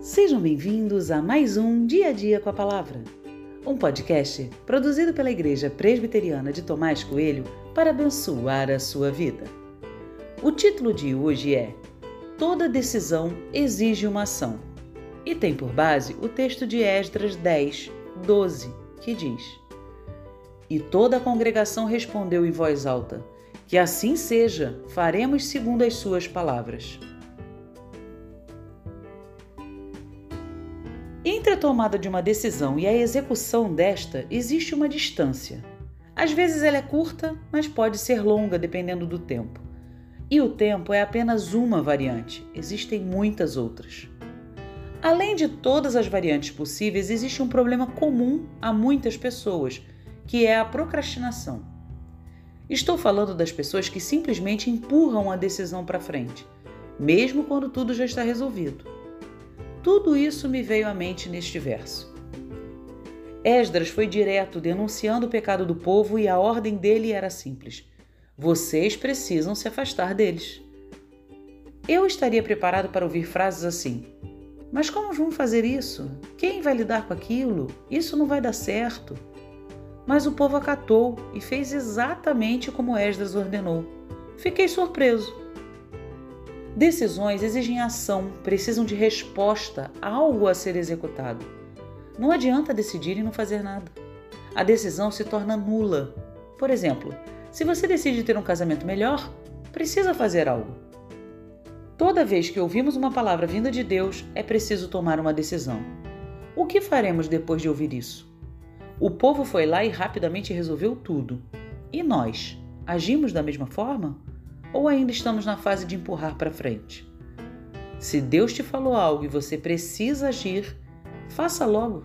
Sejam bem-vindos a mais um Dia a Dia com a Palavra, um podcast produzido pela Igreja Presbiteriana de Tomás Coelho para abençoar a sua vida. O título de hoje é Toda decisão exige uma ação e tem por base o texto de Esdras 10, 12, que diz: E toda a congregação respondeu em voz alta: Que assim seja, faremos segundo as suas palavras. Entre a tomada de uma decisão e a execução desta existe uma distância. Às vezes ela é curta, mas pode ser longa dependendo do tempo. E o tempo é apenas uma variante, existem muitas outras. Além de todas as variantes possíveis, existe um problema comum a muitas pessoas, que é a procrastinação. Estou falando das pessoas que simplesmente empurram a decisão para frente, mesmo quando tudo já está resolvido. Tudo isso me veio à mente neste verso. Esdras foi direto denunciando o pecado do povo e a ordem dele era simples: vocês precisam se afastar deles. Eu estaria preparado para ouvir frases assim: Mas como vamos fazer isso? Quem vai lidar com aquilo? Isso não vai dar certo. Mas o povo acatou e fez exatamente como Esdras ordenou. Fiquei surpreso. Decisões exigem ação, precisam de resposta, algo a ser executado. Não adianta decidir e não fazer nada. A decisão se torna nula. Por exemplo, se você decide ter um casamento melhor, precisa fazer algo. Toda vez que ouvimos uma palavra vinda de Deus, é preciso tomar uma decisão. O que faremos depois de ouvir isso? O povo foi lá e rapidamente resolveu tudo. E nós? Agimos da mesma forma? Ou ainda estamos na fase de empurrar para frente? Se Deus te falou algo e você precisa agir, faça logo.